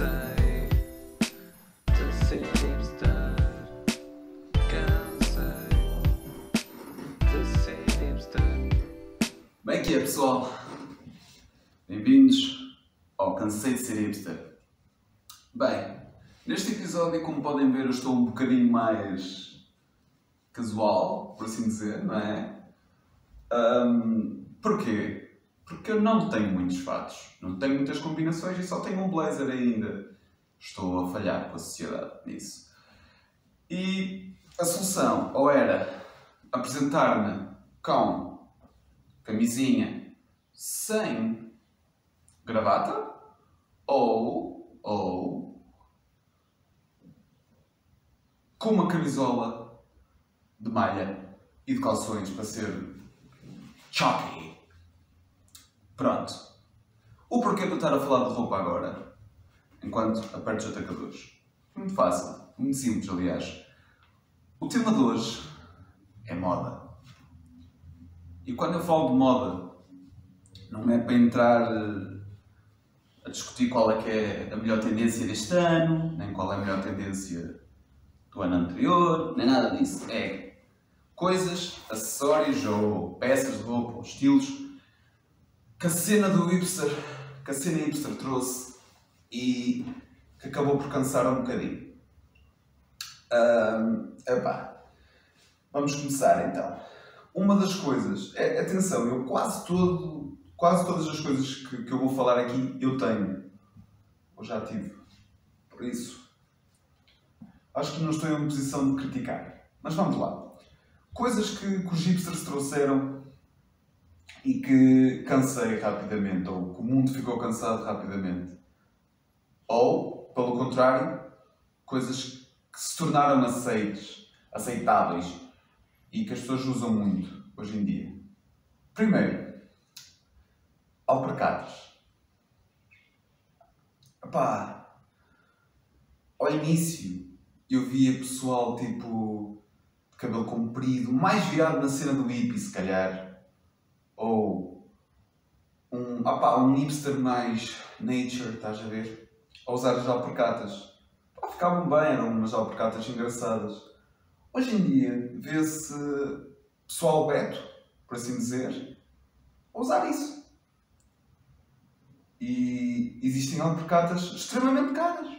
Cansei de ser hipster. Cansei de hipster. Como é que é, pessoal? Bem-vindos ao Cansei de Ser Hipster. Bem, neste episódio, como podem ver, eu estou um bocadinho mais casual, por assim dizer, não é? Ahm, porquê? Porque eu não tenho muitos fatos, não tenho muitas combinações e só tenho um blazer ainda. Estou a falhar com a sociedade nisso. E a solução ou era apresentar-me com camisinha sem gravata ou, ou com uma camisola de malha e de calções para ser choppy. Pronto. O porquê de eu estar a falar de roupa agora, enquanto aperto os atacadores? Muito fácil, muito simples, aliás. O tema de hoje é moda. E quando eu falo de moda, não é para entrar eh, a discutir qual é que é a melhor tendência deste ano, nem qual é a melhor tendência do ano anterior, nem nada disso. É coisas, acessórios ou peças de roupa ou estilos que a cena do hipster, que a cena hipster trouxe e que acabou por cansar um bocadinho. Ahm, epá, vamos começar então. Uma das coisas, é, atenção, eu quase todo, quase todas as coisas que, que eu vou falar aqui eu tenho, ou já tive. Por isso, acho que não estou em posição de criticar. Mas vamos lá. Coisas que, que os hipsters trouxeram e que cansei rapidamente, ou que o mundo ficou cansado rapidamente. Ou, pelo contrário, coisas que se tornaram aceites, aceitáveis e que as pessoas usam muito hoje em dia. Primeiro, alpercatas. Epá, ao início eu via pessoal tipo de cabelo comprido, mais virado na cena do hippie, se calhar, ou um, opá, um hipster mais nature, estás a ver? A usar as alpercatas. Pá, ficavam bem, eram umas alpercatas engraçadas. Hoje em dia vê-se pessoal beto, por assim dizer, a usar isso. E existem alpercatas extremamente caras.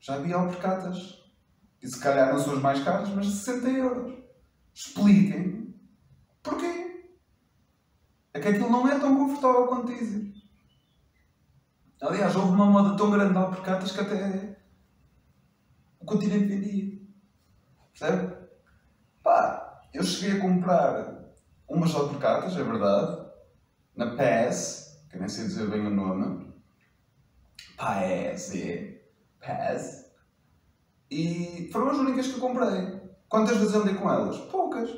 Já vi alpercatas, e se calhar não são as mais caras, mas de 60 euros. Expliquem porquê. É que aquilo não é tão confortável quanto dizem. Aliás, houve uma moda tão grande de alpercatas que até o continente vendia. Percebe? Pá, eu cheguei a comprar umas alpercatas, é verdade, na PAS, que nem sei dizer bem o nome. PAS, é. PAS. E foram as únicas que eu comprei. Quantas vezes andei com elas? Poucas.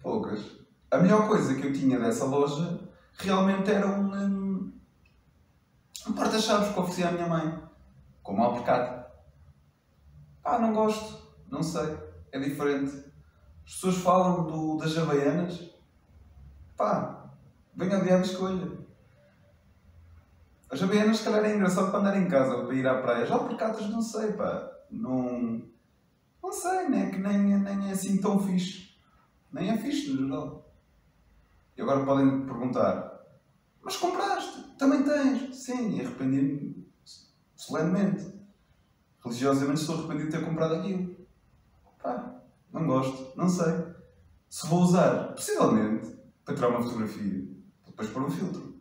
Poucas. A melhor coisa que eu tinha dessa loja realmente era um, um, porta-chaves que oferecia à minha mãe. Com uma alpercata. Pá, não gosto. Não sei. É diferente. As pessoas falam do, das Havaianas. Pá, venha ali à escolha. As Havaianas, se calhar, é engraçado para andar em casa ou para ir à praia. Já alpercatas, não sei, pá. Não. Não sei, nem é que nem, nem é assim tão fixe. Nem é fixe, no geral. E agora podem perguntar: Mas compraste? Também tens? Sim, arrependi-me solenemente. Religiosamente estou arrependido de ter comprado aquilo. Pá, não gosto, não sei. Se vou usar, possivelmente, para tirar uma fotografia, depois pôr um filtro.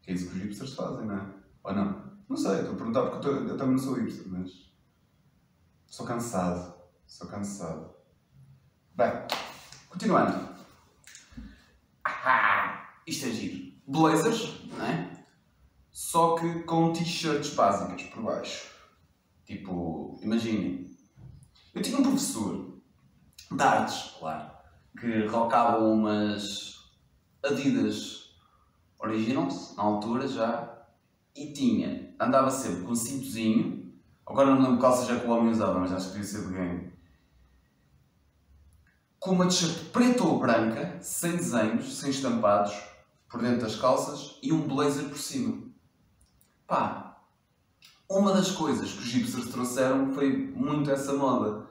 Que é isso que os hipsters fazem, não é? Ou não? Não sei, estou a perguntar porque eu, eu também não sou hipster, mas. Sou cansado. Sou cansado. Bem, continuando. Ah, isto é giro. Blazers, não é? Só que com t-shirts básicas por baixo. Tipo, imaginem. Eu tinha um professor de artes, claro, que rockava umas Adidas Originals, na altura já, e tinha, andava sempre com um cintozinho, agora não me lembro qual seja que o homem usava, mas acho que devia ser de game, com uma t-shirt preta ou branca, sem desenhos, sem estampados, por dentro das calças, e um blazer por cima. Pá, uma das coisas que os hipsters trouxeram foi muito essa moda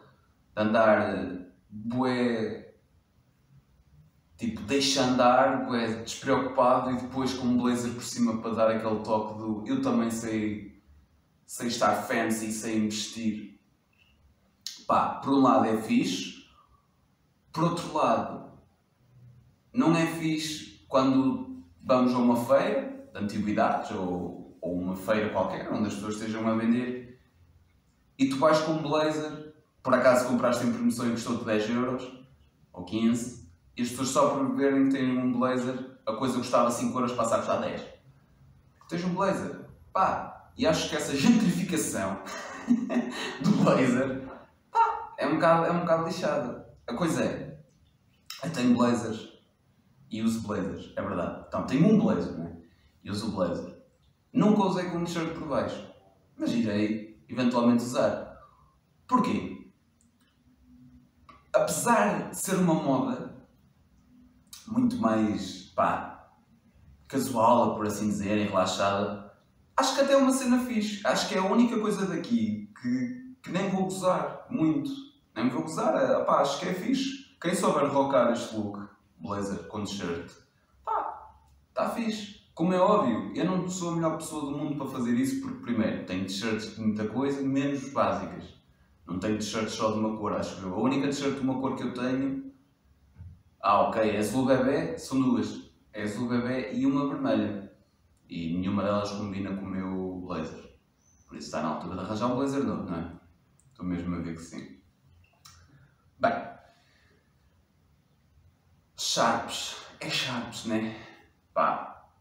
de andar eh, bué, tipo, deixa andar, bué, despreocupado e depois com um blazer por cima para dar aquele toque do eu também sei, sei estar fancy, sei investir. Pá, por um lado é fixe, por outro lado, não é fixe quando vamos a uma feira de antiguidades ou, ou uma feira qualquer onde as pessoas estejam a vender e tu vais com um blazer, por acaso compraste em promoção e custou-te 10 euros ou 15 e as pessoas só por verem que têm um blazer, a coisa custava 5 euros passa a custar 10. Tens um blazer, pá, e acho que essa gentrificação do blazer pá, é um bocado, é um bocado lixada. A coisa é, eu tenho blazers e uso blazers, é verdade. Então, tenho um blazer, é? E uso blazer. Nunca usei com um t-shirt por baixo, mas irei eventualmente usar. Porquê? Apesar de ser uma moda muito mais, pá, casual, por assim dizer, e relaxada, acho que até é uma cena fixe. Acho que é a única coisa daqui que, que nem vou gozar muito. Nem vou gozar, é, pá, acho que é fixe. Quem souber rocar este look, blazer com t-shirt, pá, está fixe. Como é óbvio, eu não sou a melhor pessoa do mundo para fazer isso porque, primeiro, tenho t-shirts de muita coisa, menos básicas. Não tenho t-shirts só de uma cor, acho eu. A única t-shirt de uma cor que eu tenho. Ah, ok, é azul bebê, são duas. É azul bebê e uma vermelha. E nenhuma delas combina com o meu blazer. Por isso está na altura de arranjar um blazer novo, não é? Estou mesmo a ver que sim. Bem. Sharps. É Sharps, né? Pá.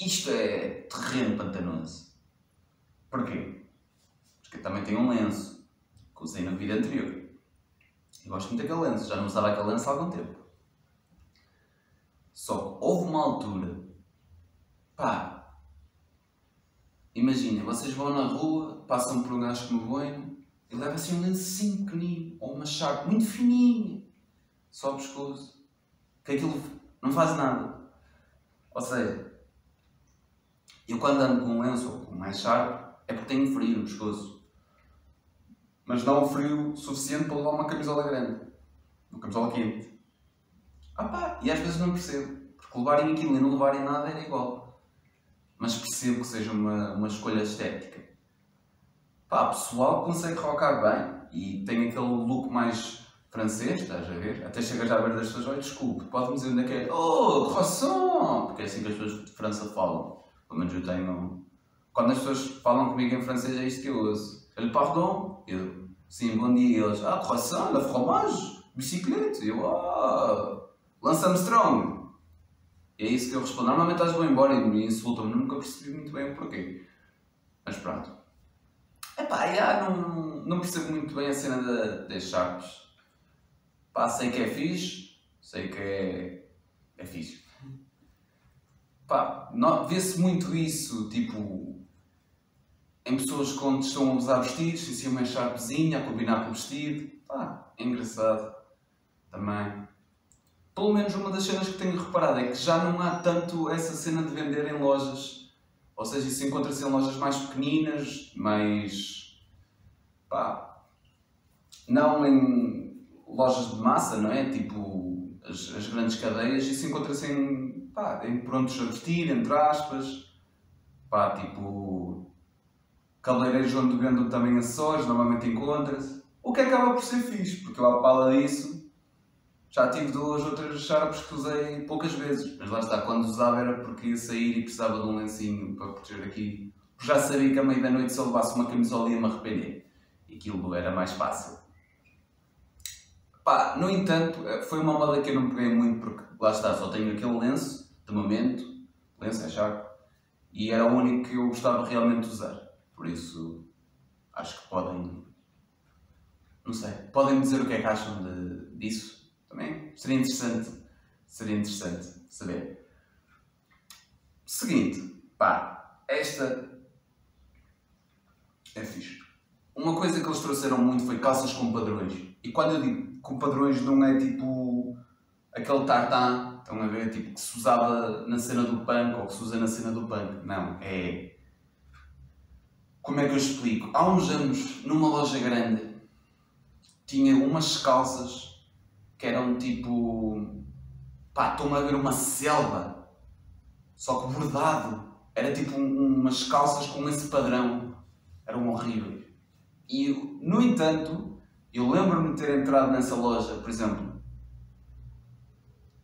Isto é terreno pantanoso. Porquê? Porque eu também tenho um lenço que usei na vida anterior. Eu gosto muito daquele lenço, já não usava aquele lenço há algum tempo. Só que houve uma altura, pá, imaginem, vocês vão na rua, passam por um gajo como bueno e leva assim um lencinho pequenino, ou uma chave muito fininha, só o pescoço, que aquilo não faz nada. Ou seja, eu quando ando com um lenço ou com mais chave, é porque tenho frio no pescoço mas não frio suficiente para levar uma camisola grande, uma camisola quente. Ah pá, e às vezes não percebo, porque levarem aquilo e não levarem nada era igual. Mas percebo que seja uma, uma escolha estética. Pá, pessoal consegue rocar bem e tem aquele look mais francês, estás a ver? Até chegas a ver das pessoas, olha, desculpe, pode-me dizer onde é que é? Oh, croissant! Porque é assim que as pessoas de França falam. Pelo menos eu tenho. Quando as pessoas falam comigo em francês é isto que eu uso. Ele, pardon? Eu, sim, bom dia. Eles, ah, croissant, la fromage, bicicleta. Eu, ah, Lance Armstrong. E é isso que eu respondo. Normalmente eles vão embora e me insultam-me, nunca percebi muito bem o porquê. Mas pronto. Epá, já, não, não percebo muito bem a cena da, das Sharps. Pá, sei que é fixe, sei que é, é fixe. Pá, vê-se muito isso, tipo, em pessoas quando estão a usar vestidos, e assim uma sharpzinha a combinar com o vestido. Pá, é engraçado. Também. Pelo menos uma das cenas que tenho reparado é que já não há tanto essa cena de vender em lojas. Ou seja, isso encontra-se em lojas mais pequeninas, mais. Pá. não em lojas de massa, não é? Tipo as, as grandes cadeias, isso encontra-se em, pá, em prontos a vestir, entre aspas. Pá, tipo. cabeleireiros onde vendem também acessórios, normalmente encontra-se. O que acaba por ser fixe, porque eu, à pala disso, já tive duas outras sharps que usei poucas vezes, mas lá está, quando usava era porque ia sair e precisava de um lencinho para proteger aqui. Já sabia que a meio da noite se eu levasse uma camisola ia-me arrepender. Aquilo era mais fácil. Pá, no entanto, eh, foi uma moda que eu não peguei muito porque lá está, só tenho aquele lenço, de momento, lenço é sharp, e era o único que eu gostava realmente de usar. Por isso, acho que podem, não sei, podem dizer o que é que acham de, disso. Também seria interessante, seria interessante saber. Seguinte, pá, esta é fixe. Uma coisa que eles trouxeram muito foi calças com padrões. E quando eu digo com padrões não é tipo aquele tartan, estão a ver, tipo que se usava na cena do punk ou que se usa na cena do punk. Não, é Como é que eu explico? Há uns anos, numa loja grande, tinha umas calças que eram tipo. pá, estou-me a ver uma selva, só que bordado. Era tipo um- umas calças com esse padrão. Eram horríveis. E, no entanto, eu lembro-me de ter entrado nessa loja, por exemplo,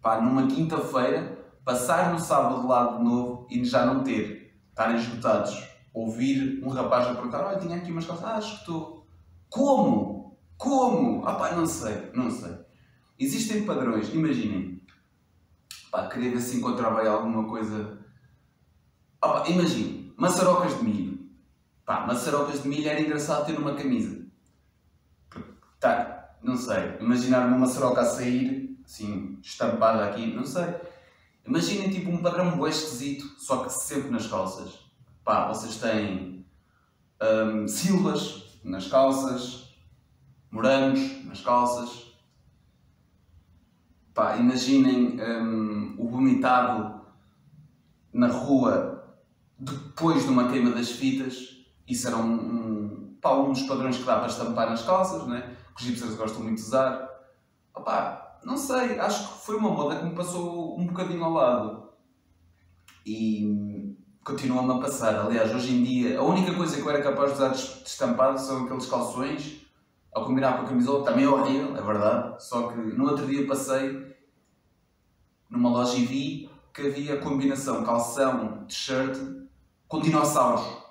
pá, numa quinta-feira, passar no sábado lá de novo e já não ter, estarem esgotados. Ouvir um rapaz a perguntar: Olha, tinha aqui umas calças, ah, esgotou. Como? Como? Ah, pá, não sei, não sei. Existem padrões, imaginem. Pá, queria ver se encontrava aí alguma coisa. Ah, pá, maçarocas de milho. Pá, maçarocas de milho era engraçado ter numa camisa. Tá, não sei. Imaginar uma maçaroca a sair, assim, estampada aqui, não sei. Imaginem tipo um padrão bem esquisito, só que sempre nas calças. Pá, vocês têm hum, silvas nas calças, morangos nas calças. Pá, imaginem hum, o vomitado na rua depois de uma queima das fitas. Isso era um, um, pá, um dos padrões que dá para estampar nas calças, né? que os hipsters gostam muito de usar. Opá, não sei, acho que foi uma moda que me passou um bocadinho ao lado. E continua-me a passar. Aliás, hoje em dia, a única coisa que eu era capaz de usar de estampado são aqueles calções, ao combinar com a camisola, também é horrível, é verdade. Só que no outro dia passei numa loja e vi que havia combinação calção, t-shirt com dinossauros.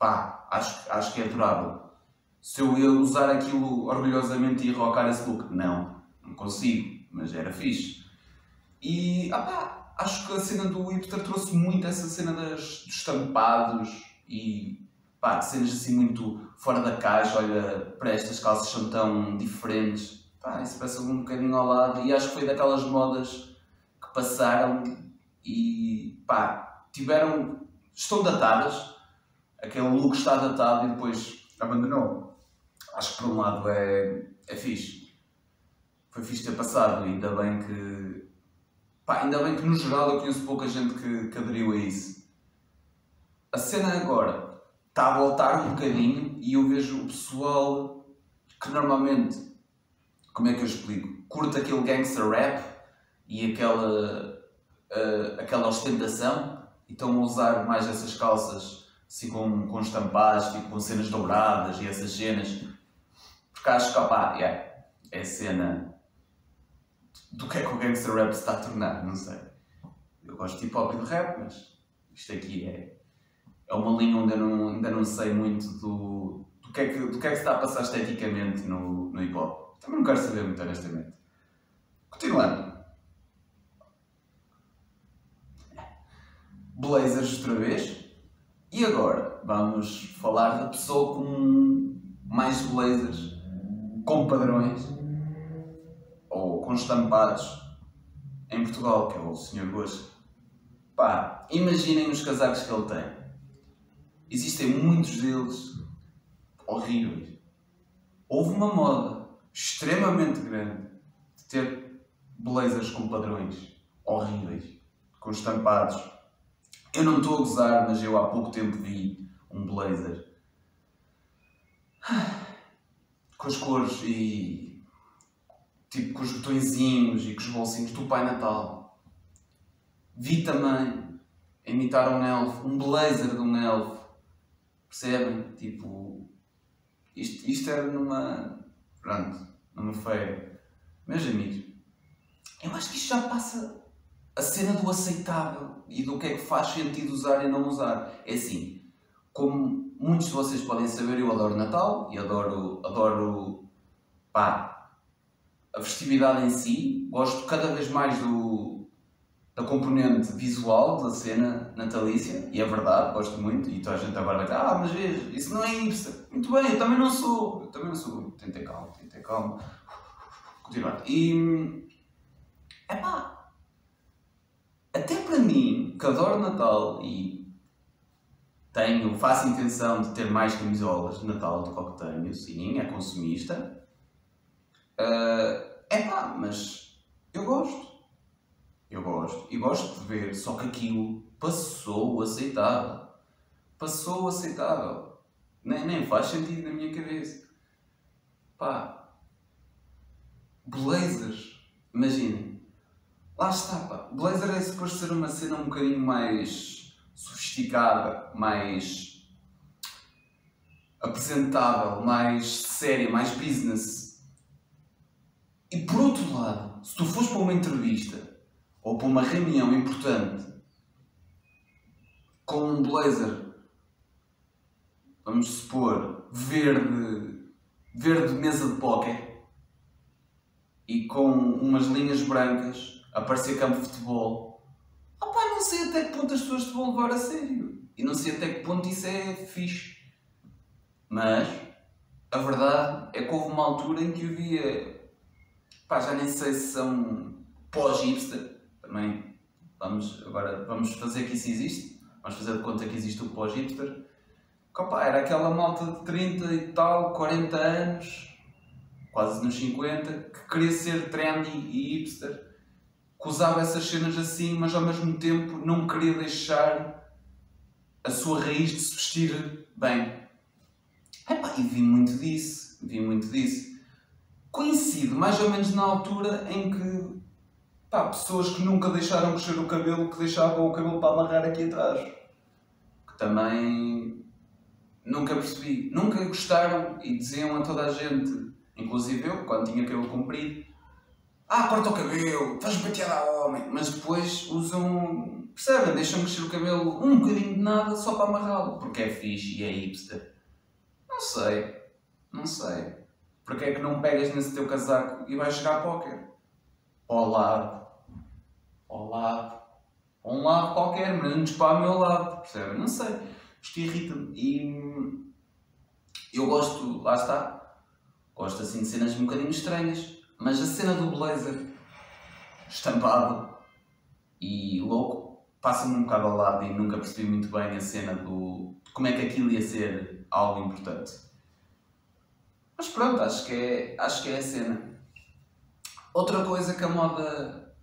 Pá, acho, acho que é adorável. Se eu ia usar aquilo orgulhosamente e rocar esse look, não, não consigo, mas era fixe. E, ah pá, acho que a cena do hipster trouxe muito essa cena das, dos estampados e, pá, cenas assim muito fora da caixa, olha, para estas calças são tão diferentes. Pá, isso parece um bocadinho ao lado e acho que foi daquelas modas que passaram e, pá, tiveram, estão datadas, aquele look está datado e depois abandonou. Acho que por um lado é, é fixe. Foi fixe ter passado, ainda bem que. Pá, ainda bem que no geral eu conheço pouca gente que, que aderiu a isso. A cena agora está a voltar um bocadinho e eu vejo o pessoal que normalmente, como é que eu explico? Curta aquele gangster rap e aquela, ah, aquela ostentação e estão a usar mais essas calças assim com, com estampados, tipo, com cenas douradas e essas cenas. Porque acho que, opá, yeah, é cena do que é que o gangster rap se está a tornar, não sei. Eu gosto de hip hop e de rap, mas isto aqui é, é uma linha onde eu não, ainda não sei muito do, do, que é que, do que é que se está a passar esteticamente no, no hip hop. Também não quero saber muito, honestamente. Continuando. Blazers outra vez. E agora vamos falar da pessoa com mais blazers, com padrões ou com estampados em Portugal, que é o Sr. Gosto. Pá, imaginem os casacos que ele tem. Existem muitos deles horríveis. Houve uma moda extremamente grande de ter blazers com padrões horríveis, com estampados. Eu não estou a gozar, mas eu há pouco tempo vi um blazer com as cores e tipo com os botõezinhos e com os bolsinhos do Pai Natal. Vi também imitar um elfo, um blazer de um elfo. Percebem? Tipo, isto, isto era numa. Pronto, numa feira. Meus amigos, eu acho que isto já passa a cena do aceitável e do que é que faz sentido usar e não usar. É assim, como muitos de vocês podem saber, eu adoro Natal e adoro, adoro pá, a festividade em si. Gosto cada vez mais do, da componente visual da cena natalícia, e é verdade, gosto muito. E toda a gente agora vai dizer: Ah, mas veja, isso não é hipster. Muito bem, eu também não sou. Eu também não sou. Tentei calma, tentei calma. Continuar. E. É pá, até para mim, que adoro Natal e tenho, faço intenção de ter mais camisolas de Natal do que tenho, sim, é consumista. é pá, mas eu gosto. Eu gosto. E gosto de ver, só que aquilo passou aceitável. Passou aceitável. Nem, nem faz sentido na minha cabeça. Pá. Blazers. Imaginem. Lá está, pá. Blazer é suposto ser uma cena um bocadinho mais sofisticada, mais apresentável, mais séria, mais business. E por outro lado, se tu fores para uma entrevista ou para uma reunião importante com um blazer, vamos supor, verde, verde mesa de póquer e com umas linhas brancas a parecer campo de futebol, opá, não sei até que ponto as pessoas te vão levar a sério. E não sei até que ponto isso é fixe. Mas a verdade é que houve uma altura em que eu via, pá, já nem sei se são pós-hipster, também vamos, agora vamos fazer que isso existe, vamos fazer de conta que existe o pós-hipster, era aquela malta de 30 e tal, 40 anos, quase nos 50, que queria ser trendy e hipster, que usava essas cenas assim, mas ao mesmo tempo não queria deixar a sua raiz de se vestir bem. Epá, e vi muito disso, vi muito disso. Coincide mais ou menos na altura em que pá, pessoas que nunca deixaram crescer o cabelo, que deixavam o cabelo para amarrar aqui atrás. Que também nunca percebi. Nunca gostaram e diziam a toda a gente, inclusive eu, quando tinha cabelo comprido, ah, corta o cabelo, estás bateado a homem. Mas depois usam, percebem, deixam crescer o cabelo um bocadinho de nada só para amarrá-lo, porque é fixe e é hipster. Não sei, não sei. Porque é que não pegas nesse teu casaco e vais jogar póquer? Ao lado, ao lado, a um lado qualquer, menos para o meu lado, percebem? Não sei. Isto irrita-me. E eu gosto, lá está, gosto assim de cenas um bocadinho estranhas, mas a cena do blazer estampado e louco passa-me um bocado ao lado e nunca percebi muito bem a cena do como é que aquilo ia ser algo importante. Mas pronto, acho que é, acho que é a cena. Outra coisa que a moda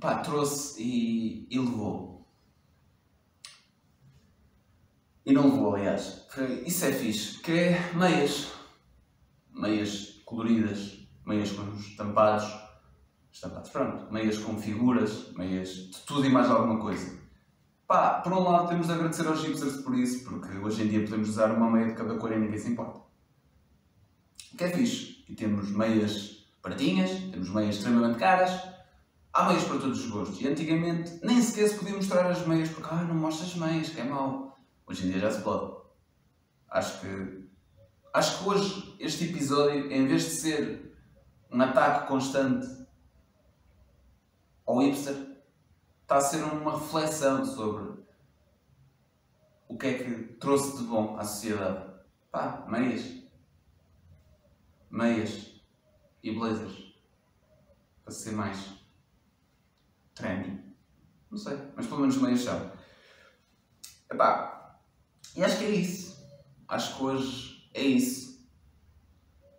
pá, trouxe e, e levou. E não levou, aliás. Isso é fixe. Que é meias. Meias coloridas, meias com os estampados. Estampados, pronto. Meias com figuras, meias de tudo e mais alguma coisa. Pá, por um lado temos de agradecer aos hipsters por isso, porque hoje em dia podemos usar uma meia de cada cor e ninguém se importa. O que é fixe. E temos meias baratinhas, temos meias extremamente caras, há meias para todos os gostos. E antigamente nem sequer se podia mostrar as meias, porque ah, não mostras meias, que é mau. Hoje em dia já se pode. Acho que. Acho que hoje este episódio, em vez de ser um ataque constante ao hipster, está a ser uma reflexão sobre o que é que trouxe de bom à sociedade. Pá, meias. Meias e blazers. Para ser mais trendy. Não sei, mas pelo menos meias são. Epá, e acho que é isso. Acho que hoje é isso.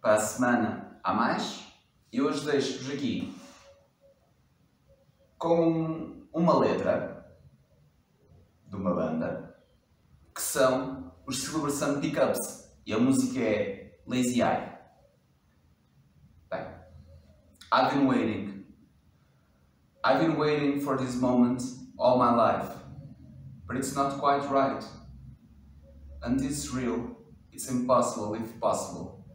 Para a semana há mais. E hoje deixo-vos aqui com uma letra de uma banda que são os Celebration Pickups e a música é Lazy Eye. Bem, I've been waiting. I've been waiting for this moment all my life, but it's not quite right. And it's real, it's impossible if possible.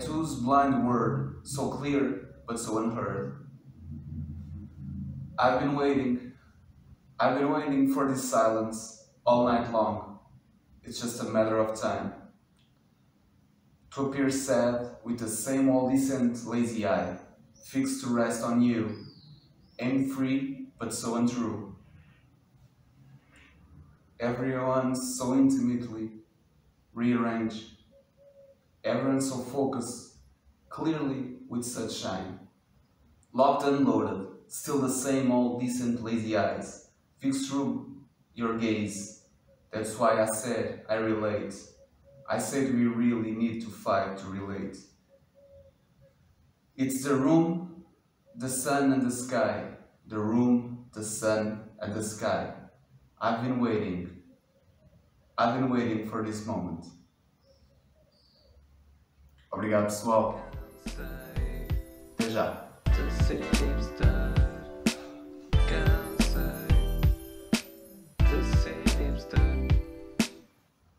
Two's blind word, so clear but so unheard. I've been waiting. I've been waiting for this silence all night long. It's just a matter of time. To appear sad with the same old decent lazy eye, fixed to rest on you, aim free but so untrue. Everyone so intimately rearranged, everyone so focused, clearly with such shine. Locked and loaded, still the same old decent lazy eyes, fixed through your gaze. That's why I said I relate. I said we really need to fight to relate. It's the room, the sun and the sky. The room, the sun and the sky. I've been waiting. I've been waiting for this moment. Obrigado, pessoal. Até já.